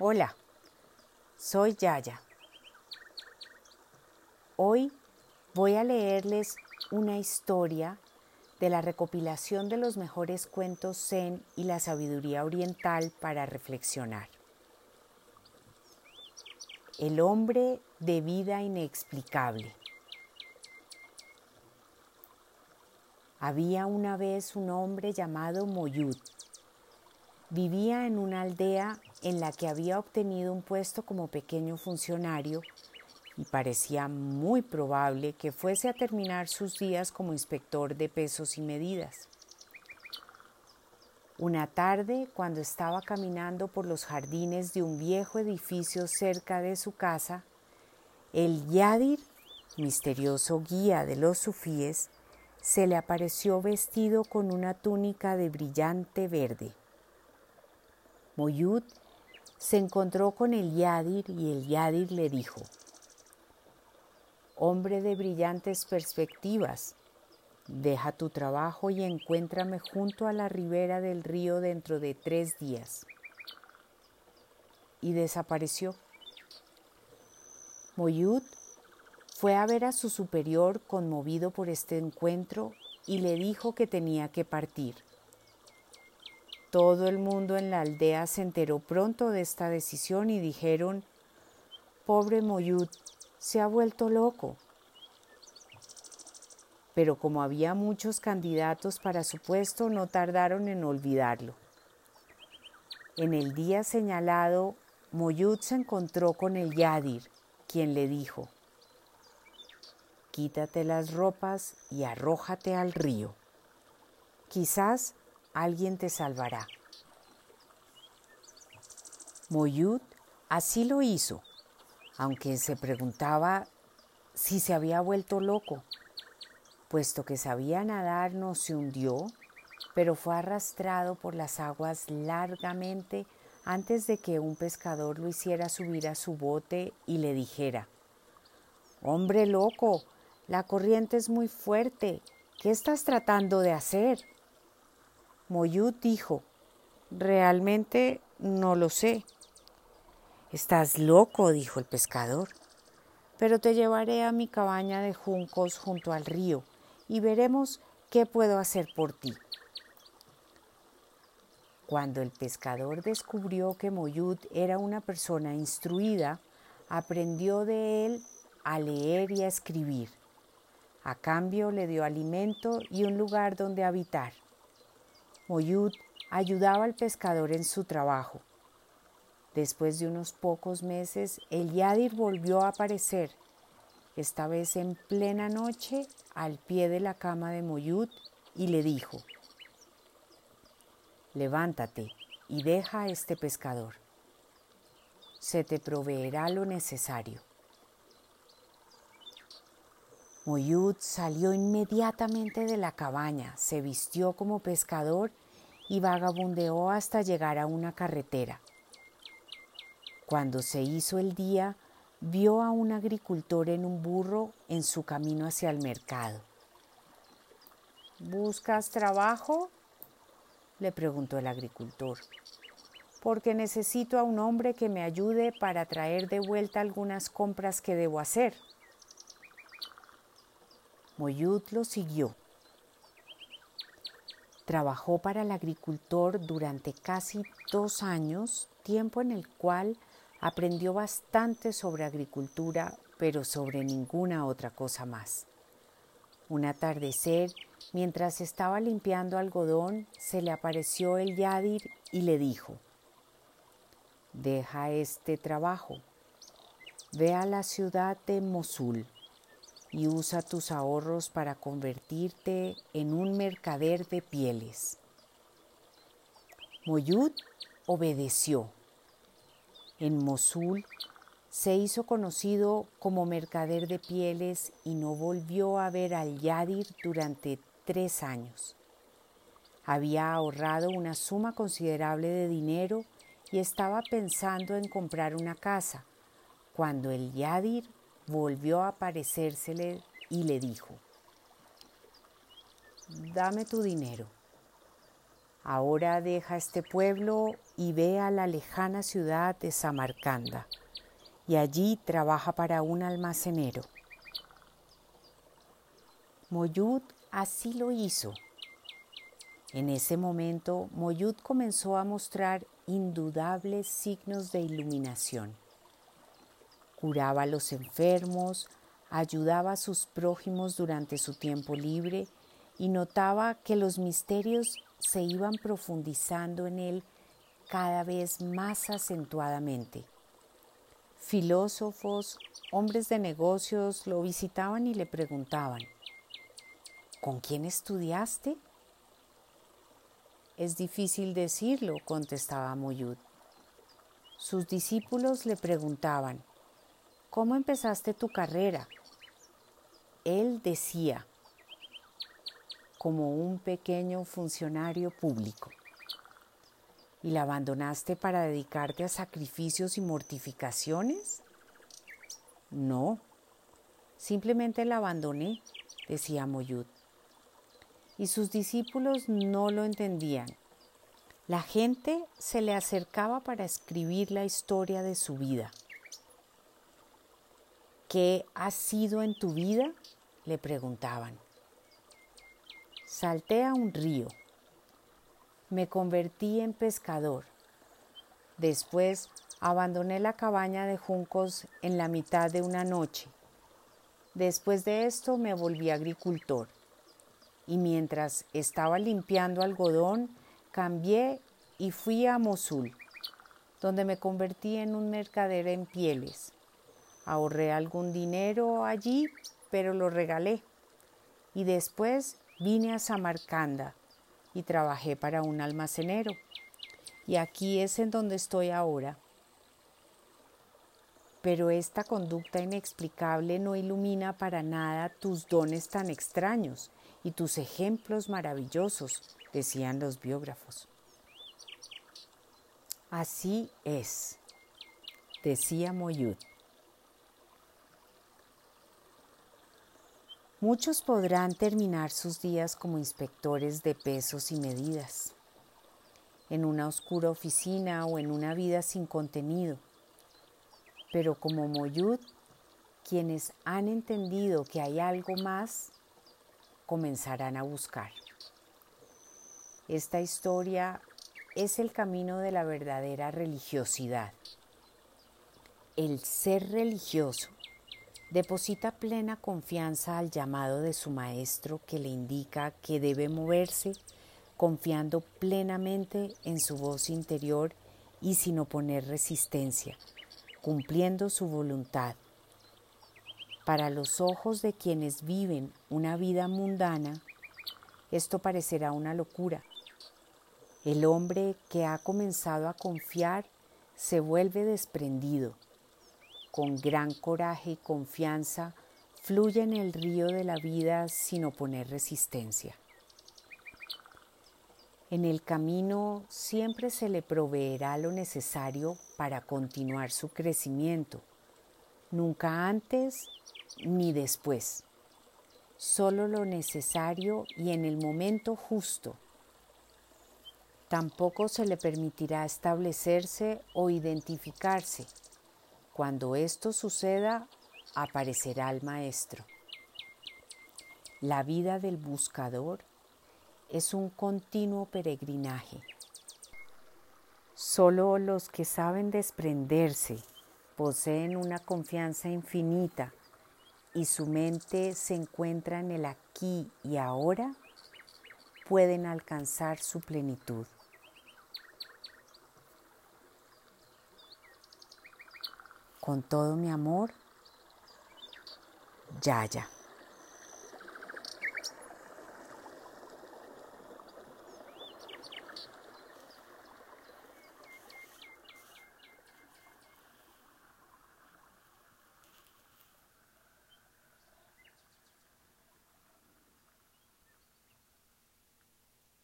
Hola, soy Yaya. Hoy voy a leerles una historia de la recopilación de los mejores cuentos zen y la sabiduría oriental para reflexionar. El hombre de vida inexplicable. Había una vez un hombre llamado Moyud. Vivía en una aldea en la que había obtenido un puesto como pequeño funcionario y parecía muy probable que fuese a terminar sus días como inspector de pesos y medidas. Una tarde, cuando estaba caminando por los jardines de un viejo edificio cerca de su casa, el Yadir, misterioso guía de los sufíes, se le apareció vestido con una túnica de brillante verde. Moyud se encontró con el Yadir y el Yadir le dijo, Hombre de brillantes perspectivas, deja tu trabajo y encuéntrame junto a la ribera del río dentro de tres días. Y desapareció. Moyud fue a ver a su superior conmovido por este encuentro y le dijo que tenía que partir. Todo el mundo en la aldea se enteró pronto de esta decisión y dijeron, pobre Moyud, se ha vuelto loco. Pero como había muchos candidatos para su puesto, no tardaron en olvidarlo. En el día señalado, Moyud se encontró con el Yadir, quien le dijo, Quítate las ropas y arrójate al río. Quizás alguien te salvará. Moyud así lo hizo aunque se preguntaba si se había vuelto loco, puesto que sabía nadar no se hundió, pero fue arrastrado por las aguas largamente antes de que un pescador lo hiciera subir a su bote y le dijera, Hombre loco, la corriente es muy fuerte, ¿qué estás tratando de hacer? Moyud dijo, Realmente no lo sé. Estás loco, dijo el pescador, pero te llevaré a mi cabaña de juncos junto al río y veremos qué puedo hacer por ti. Cuando el pescador descubrió que Moyud era una persona instruida, aprendió de él a leer y a escribir. A cambio le dio alimento y un lugar donde habitar. Moyud ayudaba al pescador en su trabajo Después de unos pocos meses, el Yadir volvió a aparecer, esta vez en plena noche, al pie de la cama de Moyud, y le dijo, Levántate y deja a este pescador. Se te proveerá lo necesario. Moyud salió inmediatamente de la cabaña, se vistió como pescador y vagabundeó hasta llegar a una carretera. Cuando se hizo el día, vio a un agricultor en un burro en su camino hacia el mercado. ¿Buscas trabajo? le preguntó el agricultor, porque necesito a un hombre que me ayude para traer de vuelta algunas compras que debo hacer. Moyud lo siguió. Trabajó para el agricultor durante casi dos años, tiempo en el cual Aprendió bastante sobre agricultura, pero sobre ninguna otra cosa más. Un atardecer, mientras estaba limpiando algodón, se le apareció el Yadir y le dijo, Deja este trabajo, ve a la ciudad de Mosul y usa tus ahorros para convertirte en un mercader de pieles. Moyud obedeció en Mosul, se hizo conocido como mercader de pieles y no volvió a ver al Yadir durante tres años. Había ahorrado una suma considerable de dinero y estaba pensando en comprar una casa, cuando el Yadir volvió a aparecérsele y le dijo, Dame tu dinero. Ahora deja este pueblo y ve a la lejana ciudad de Samarcanda y allí trabaja para un almacenero. Moyud así lo hizo. En ese momento, Moyud comenzó a mostrar indudables signos de iluminación. Curaba a los enfermos, ayudaba a sus prójimos durante su tiempo libre y notaba que los misterios se iban profundizando en él cada vez más acentuadamente. Filósofos, hombres de negocios lo visitaban y le preguntaban, ¿con quién estudiaste? Es difícil decirlo, contestaba Moyud. Sus discípulos le preguntaban, ¿cómo empezaste tu carrera? Él decía, como un pequeño funcionario público. ¿Y la abandonaste para dedicarte a sacrificios y mortificaciones? No, simplemente la abandoné, decía Moyud. Y sus discípulos no lo entendían. La gente se le acercaba para escribir la historia de su vida. ¿Qué ha sido en tu vida? le preguntaban. Salté a un río. Me convertí en pescador. Después abandoné la cabaña de juncos en la mitad de una noche. Después de esto me volví agricultor. Y mientras estaba limpiando algodón, cambié y fui a Mosul, donde me convertí en un mercader en pieles. Ahorré algún dinero allí, pero lo regalé. Y después Vine a Samarcanda y trabajé para un almacenero. Y aquí es en donde estoy ahora. Pero esta conducta inexplicable no ilumina para nada tus dones tan extraños y tus ejemplos maravillosos, decían los biógrafos. Así es, decía Moyud. Muchos podrán terminar sus días como inspectores de pesos y medidas, en una oscura oficina o en una vida sin contenido. Pero como Moyud, quienes han entendido que hay algo más, comenzarán a buscar. Esta historia es el camino de la verdadera religiosidad. El ser religioso Deposita plena confianza al llamado de su maestro que le indica que debe moverse confiando plenamente en su voz interior y sin oponer resistencia, cumpliendo su voluntad. Para los ojos de quienes viven una vida mundana, esto parecerá una locura. El hombre que ha comenzado a confiar se vuelve desprendido con gran coraje y confianza, fluye en el río de la vida sin oponer resistencia. En el camino siempre se le proveerá lo necesario para continuar su crecimiento, nunca antes ni después, solo lo necesario y en el momento justo. Tampoco se le permitirá establecerse o identificarse cuando esto suceda, aparecerá el Maestro. La vida del buscador es un continuo peregrinaje. Solo los que saben desprenderse poseen una confianza infinita y su mente se encuentra en el aquí y ahora, pueden alcanzar su plenitud. Con todo mi amor, Yaya.